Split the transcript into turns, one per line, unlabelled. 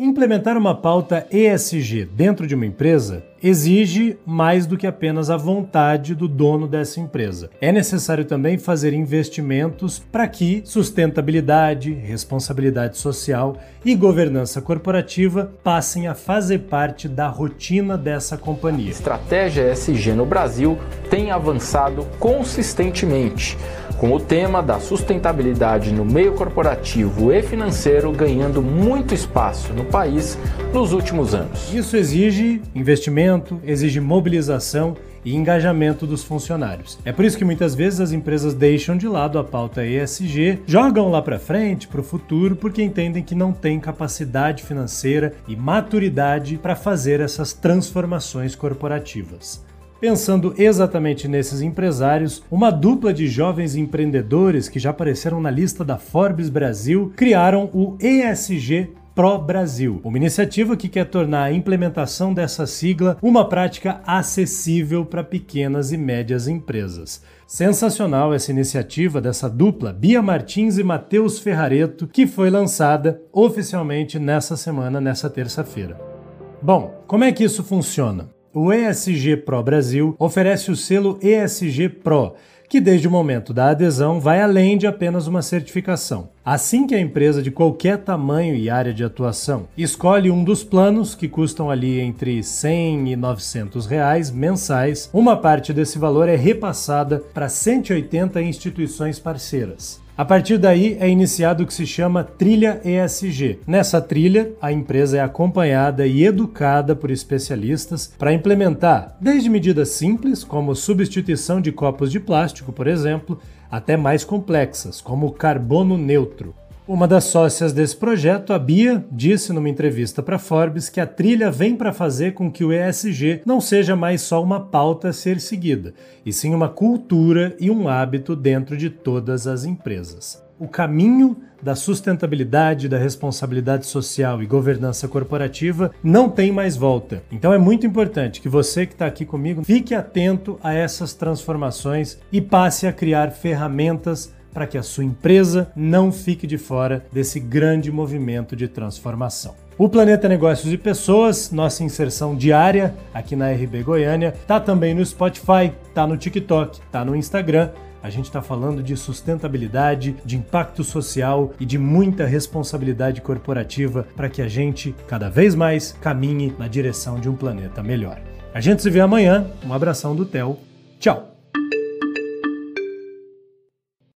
Implementar uma pauta ESG dentro de uma empresa exige mais do que apenas a vontade do dono dessa empresa. É necessário também fazer investimentos para que sustentabilidade, responsabilidade social e governança corporativa passem a fazer parte da rotina dessa companhia. A
estratégia ESG no Brasil tem avançado consistentemente com o tema da sustentabilidade no meio corporativo e financeiro ganhando muito espaço no país nos últimos anos.
Isso exige investimento, exige mobilização e engajamento dos funcionários. É por isso que muitas vezes as empresas deixam de lado a pauta ESG, jogam lá para frente, para o futuro, porque entendem que não têm capacidade financeira e maturidade para fazer essas transformações corporativas. Pensando exatamente nesses empresários, uma dupla de jovens empreendedores que já apareceram na lista da Forbes Brasil criaram o ESG Pro Brasil, uma iniciativa que quer tornar a implementação dessa sigla uma prática acessível para pequenas e médias empresas. Sensacional essa iniciativa dessa dupla, Bia Martins e Matheus Ferrareto, que foi lançada oficialmente nessa semana, nessa terça-feira. Bom, como é que isso funciona? O ESG Pro Brasil oferece o selo ESG Pro, que desde o momento da adesão vai além de apenas uma certificação. Assim que a empresa de qualquer tamanho e área de atuação escolhe um dos planos que custam ali entre 100 e 900 reais mensais, uma parte desse valor é repassada para 180 instituições parceiras. A partir daí é iniciado o que se chama trilha ESG. Nessa trilha, a empresa é acompanhada e educada por especialistas para implementar desde medidas simples, como substituição de copos de plástico, por exemplo, até mais complexas, como carbono neutro. Uma das sócias desse projeto, a Bia, disse numa entrevista para Forbes que a trilha vem para fazer com que o ESG não seja mais só uma pauta a ser seguida, e sim uma cultura e um hábito dentro de todas as empresas. O caminho da sustentabilidade, da responsabilidade social e governança corporativa não tem mais volta. Então é muito importante que você que está aqui comigo fique atento a essas transformações e passe a criar ferramentas para que a sua empresa não fique de fora desse grande movimento de transformação. O Planeta Negócios e Pessoas, nossa inserção diária aqui na RB Goiânia, tá também no Spotify, tá no TikTok, tá no Instagram. A gente está falando de sustentabilidade, de impacto social e de muita responsabilidade corporativa para que a gente cada vez mais caminhe na direção de um planeta melhor. A gente se vê amanhã. Um abração do Theo. Tchau!